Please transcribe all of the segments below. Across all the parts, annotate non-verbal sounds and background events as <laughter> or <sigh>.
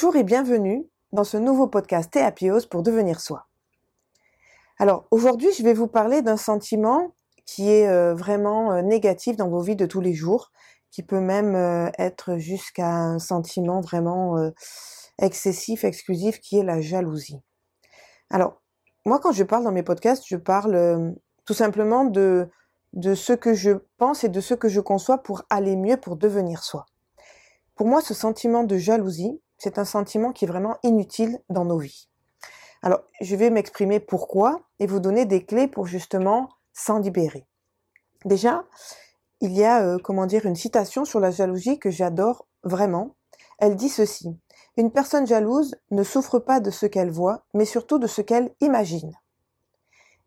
Bonjour et bienvenue dans ce nouveau podcast Théapios pour devenir soi. Alors aujourd'hui, je vais vous parler d'un sentiment qui est euh, vraiment euh, négatif dans vos vies de tous les jours, qui peut même euh, être jusqu'à un sentiment vraiment excessif, exclusif, qui est la jalousie. Alors, moi, quand je parle dans mes podcasts, je parle tout simplement de, de ce que je pense et de ce que je conçois pour aller mieux, pour devenir soi. Pour moi, ce sentiment de jalousie, c'est un sentiment qui est vraiment inutile dans nos vies. Alors, je vais m'exprimer pourquoi et vous donner des clés pour justement s'en libérer. Déjà, il y a, euh, comment dire, une citation sur la jalousie que j'adore vraiment. Elle dit ceci. Une personne jalouse ne souffre pas de ce qu'elle voit, mais surtout de ce qu'elle imagine.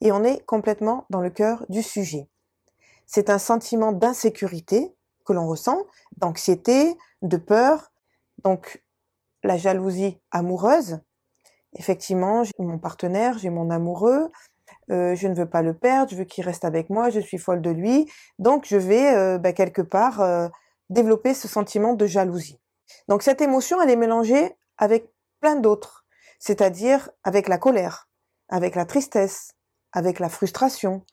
Et on est complètement dans le cœur du sujet. C'est un sentiment d'insécurité que l'on ressent, d'anxiété, de peur. Donc, la jalousie amoureuse, effectivement, j'ai mon partenaire, j'ai mon amoureux, euh, je ne veux pas le perdre, je veux qu'il reste avec moi, je suis folle de lui, donc je vais euh, bah, quelque part euh, développer ce sentiment de jalousie. Donc cette émotion, elle est mélangée avec plein d'autres, c'est-à-dire avec la colère, avec la tristesse, avec la frustration,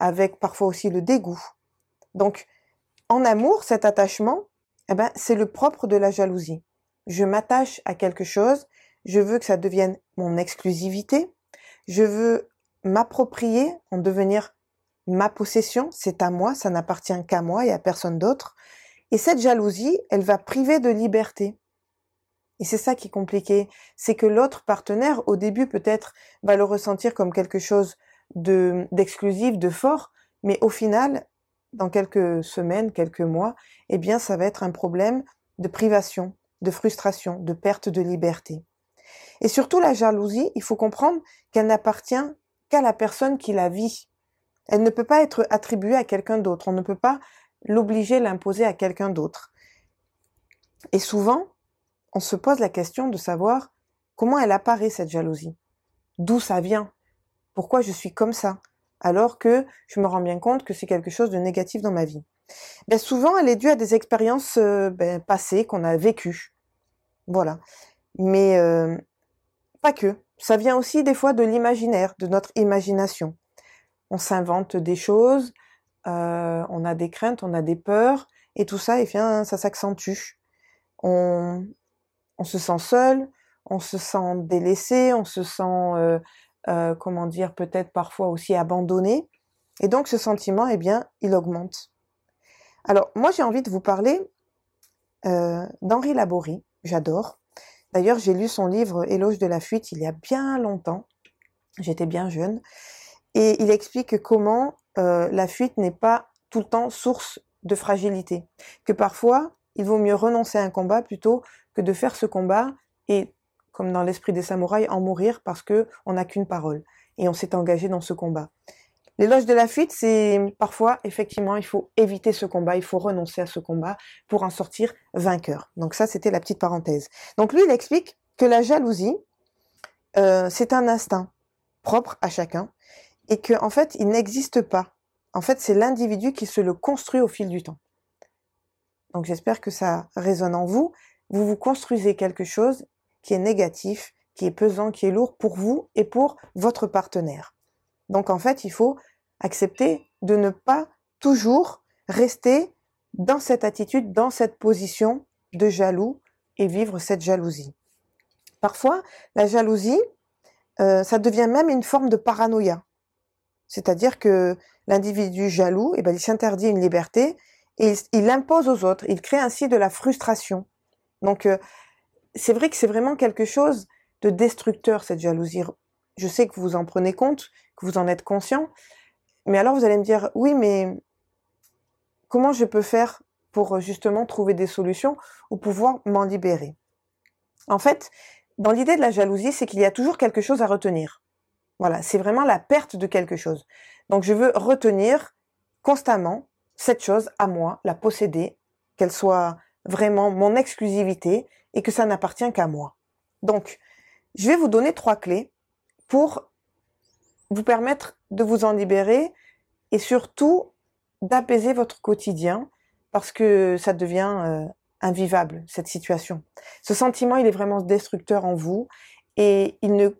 avec parfois aussi le dégoût. Donc en amour, cet attachement, eh ben, c'est le propre de la jalousie. Je m'attache à quelque chose, je veux que ça devienne mon exclusivité, je veux m'approprier, en devenir ma possession, c'est à moi, ça n'appartient qu'à moi et à personne d'autre. Et cette jalousie, elle va priver de liberté. Et c'est ça qui est compliqué, c'est que l'autre partenaire, au début peut-être, va le ressentir comme quelque chose de d'exclusif, de fort, mais au final, dans quelques semaines, quelques mois, eh bien, ça va être un problème de privation, de frustration, de perte de liberté. Et surtout, la jalousie, il faut comprendre qu'elle n'appartient qu'à la personne qui la vit. Elle ne peut pas être attribuée à quelqu'un d'autre. On ne peut pas l'obliger, l'imposer à quelqu'un d'autre. Et souvent, on se pose la question de savoir comment elle apparaît, cette jalousie. D'où ça vient? Pourquoi je suis comme ça? Alors que je me rends bien compte que c'est quelque chose de négatif dans ma vie. Ben souvent, elle est due à des expériences euh, ben, passées qu'on a vécues. Voilà. Mais euh, pas que. Ça vient aussi des fois de l'imaginaire, de notre imagination. On s'invente des choses, euh, on a des craintes, on a des peurs, et tout ça, et bien, ça s'accentue. On, se sent seul, on se sent délaissé, on se sent euh, comment dire, peut-être parfois aussi abandonné. Et donc ce sentiment, eh bien, il augmente. Alors moi, j'ai envie de vous parler d'Henri Laborie. J'adore. D'ailleurs, j'ai lu son livre Éloge de la fuite il y a bien longtemps. J'étais bien jeune. Et il explique comment euh, la fuite n'est pas tout le temps source de fragilité. Que parfois, il vaut mieux renoncer à un combat plutôt que de faire ce combat et comme dans l'esprit des samouraïs, en mourir parce que on n'a qu'une parole et on s'est engagé dans ce combat. L'éloge de la fuite, c'est parfois, effectivement, il faut éviter ce combat, il faut renoncer à ce combat pour en sortir vainqueur. Donc ça, c'était la petite parenthèse. Donc lui, il explique que la jalousie, euh, c'est un instinct propre à chacun et que en fait, il n'existe pas. En fait, c'est l'individu qui se le construit au fil du temps. Donc j'espère que ça résonne en vous. Vous vous construisez quelque chose qui est négatif, qui est pesant, qui est lourd pour vous et pour votre partenaire. Donc en fait, il faut accepter de ne pas toujours rester dans cette attitude, dans cette position de jaloux et vivre cette jalousie. Parfois, la jalousie, euh, ça devient même une forme de paranoïa. C'est-à-dire que l'individu jaloux, eh ben, il s'interdit une liberté et il l'impose aux autres. Il crée ainsi de la frustration. Donc, euh, c'est vrai que c'est vraiment quelque chose de destructeur, cette jalousie. Je sais que vous en prenez compte, que vous en êtes conscient, mais alors vous allez me dire, oui, mais comment je peux faire pour justement trouver des solutions ou pouvoir m'en libérer? En fait, dans l'idée de la jalousie, c'est qu'il y a toujours quelque chose à retenir. Voilà, c'est vraiment la perte de quelque chose. Donc je veux retenir constamment cette chose à moi, la posséder, qu'elle soit vraiment mon exclusivité et que ça n'appartient qu'à moi. Donc, je vais vous donner trois clés pour vous permettre de vous en libérer et surtout d'apaiser votre quotidien parce que ça devient euh, invivable, cette situation. Ce sentiment, il est vraiment destructeur en vous et il ne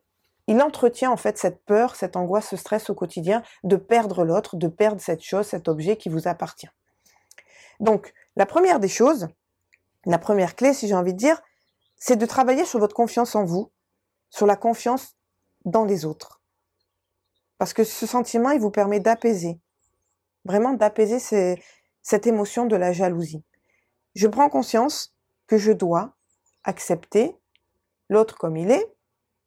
il entretient en fait cette peur, cette angoisse, ce stress au quotidien de perdre l'autre, de perdre cette chose, cet objet qui vous appartient. Donc, la première des choses, la première clé, si j'ai envie de dire, c'est de travailler sur votre confiance en vous, sur la confiance dans les autres. Parce que ce sentiment, il vous permet d'apaiser, vraiment d'apaiser cette émotion de la jalousie. Je prends conscience que je dois accepter l'autre comme il est,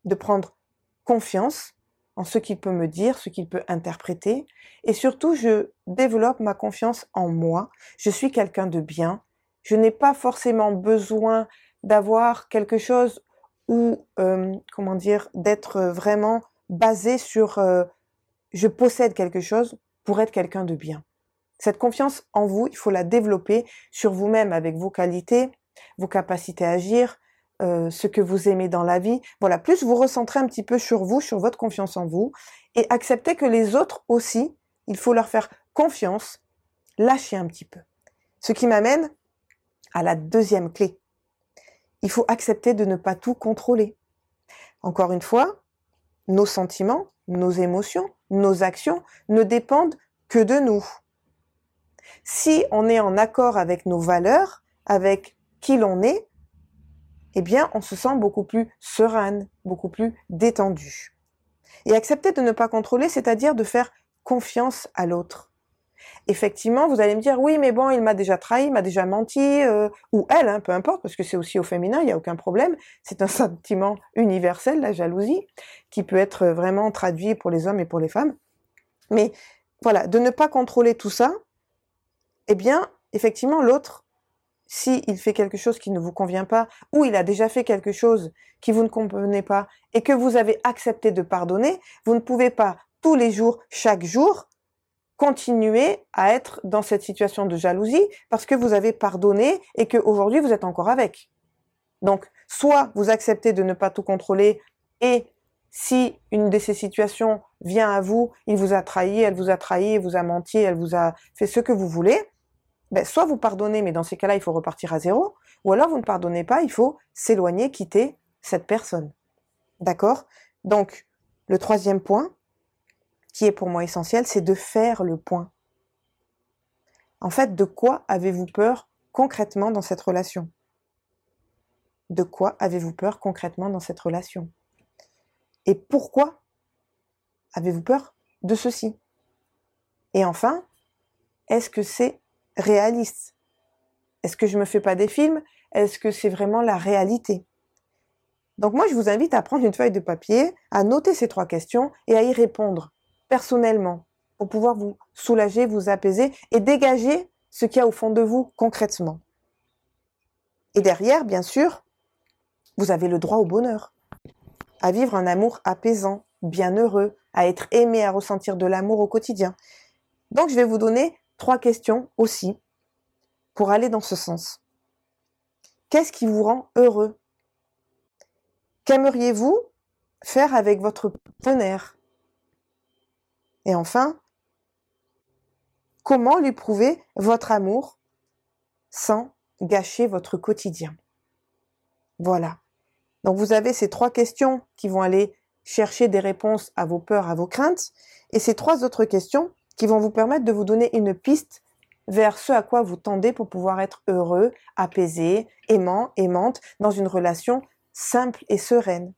de prendre confiance en ce qu'il peut me dire, ce qu'il peut interpréter, et surtout je développe ma confiance en moi. Je suis quelqu'un de bien. Je n'ai pas forcément besoin d'avoir quelque chose ou euh, comment dire d'être vraiment basé sur euh, je possède quelque chose pour être quelqu'un de bien. Cette confiance en vous, il faut la développer sur vous-même avec vos qualités, vos capacités à agir, euh, ce que vous aimez dans la vie. Voilà, plus vous recentrez un petit peu sur vous, sur votre confiance en vous, et acceptez que les autres aussi, il faut leur faire confiance, lâcher un petit peu. Ce qui m'amène à la deuxième clé. Il faut accepter de ne pas tout contrôler. Encore une fois, nos sentiments, nos émotions, nos actions ne dépendent que de nous. Si on est en accord avec nos valeurs, avec qui l'on est, eh bien, on se sent beaucoup plus sereine, beaucoup plus détendue. Et accepter de ne pas contrôler, c'est-à-dire de faire confiance à l'autre. Effectivement, vous allez me dire, oui, mais bon, il m'a déjà trahi, m'a déjà menti, euh, ou elle, hein, peu importe, parce que c'est aussi au féminin, il n'y a aucun problème. C'est un <laughs> sentiment universel, la jalousie, qui peut être vraiment traduit pour les hommes et pour les femmes. Mais voilà, de ne pas contrôler tout ça, eh bien, effectivement, l'autre si il fait quelque chose qui ne vous convient pas, ou il a déjà fait quelque chose qui vous ne comprenez pas, et que vous avez accepté de pardonner, vous ne pouvez pas tous les jours, chaque jour, continuer à être dans cette situation de jalousie parce que vous avez pardonné et qu'aujourd'hui vous êtes encore avec. Donc, soit vous acceptez de ne pas tout contrôler et si une de ces situations vient à vous, il vous a trahi, elle vous a trahi, vous a menti, elle vous a fait ce que vous voulez, ben, soit vous pardonnez, mais dans ces cas-là, il faut repartir à zéro, ou alors vous ne pardonnez pas, il faut s'éloigner, quitter cette personne. D'accord? Donc, le troisième point, qui est pour moi essentiel, c'est de faire le point. En fait, de quoi avez-vous peur concrètement dans cette relation? De quoi avez-vous peur concrètement dans cette relation? Et pourquoi avez-vous peur de ceci? Et enfin, est-ce que c'est réaliste? Est-ce que je me fais pas des films? Est-ce que c'est vraiment la réalité? Donc moi, je vous invite à prendre une feuille de papier, à noter ces trois questions et à y répondre personnellement pour pouvoir vous soulager, vous apaiser et dégager ce qu'il y a au fond de vous concrètement. Et derrière, bien sûr, vous avez le droit au bonheur, à vivre un amour apaisant, bienheureux, à être aimé, à ressentir de l'amour au quotidien. Donc je vais vous donner trois questions aussi pour aller dans ce sens. Qu'est-ce qui vous rend heureux? Qu'aimeriez-vous faire avec votre partenaire? Et enfin, comment lui prouver votre amour sans gâcher votre quotidien? Voilà. Donc vous avez ces trois questions qui vont aller chercher des réponses à vos peurs, à vos craintes, et ces trois autres questions qui vont vous permettre de vous donner une piste vers ce à quoi vous tendez pour pouvoir être heureux, apaisé, aimant, aimante, dans une relation simple et sereine.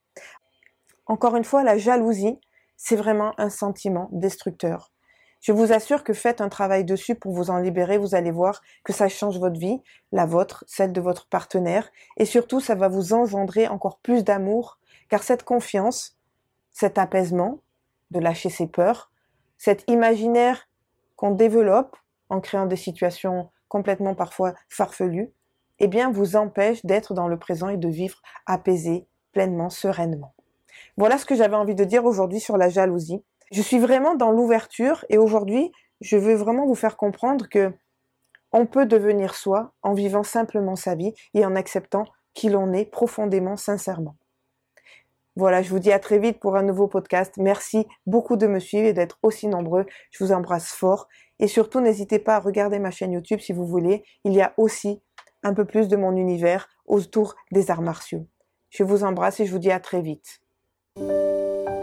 Encore une fois, la jalousie, c'est vraiment un sentiment destructeur. Je vous assure que faites un travail dessus pour vous en libérer, vous allez voir que ça change votre vie, la vôtre, celle de votre partenaire, et surtout ça va vous engendrer encore plus d'amour, car cette confiance, cet apaisement, de lâcher ses peurs, cet imaginaire qu'on développe en créant des situations complètement parfois farfelues, eh bien, vous empêche d'être dans le présent et de vivre apaisé, pleinement, sereinement. Voilà ce que j'avais envie de dire aujourd'hui sur la jalousie. Je suis vraiment dans l'ouverture et aujourd'hui, je veux vraiment vous faire comprendre que on peut devenir soi en vivant simplement sa vie et en acceptant qui l'on est profondément, sincèrement. Voilà, je vous dis à très vite pour un nouveau podcast. Merci beaucoup de me suivre et d'être aussi nombreux. Je vous embrasse fort. Et surtout, n'hésitez pas à regarder ma chaîne YouTube si vous voulez. Il y a aussi un peu plus de mon univers autour des arts martiaux. Je vous embrasse et je vous dis à très vite. Thank you.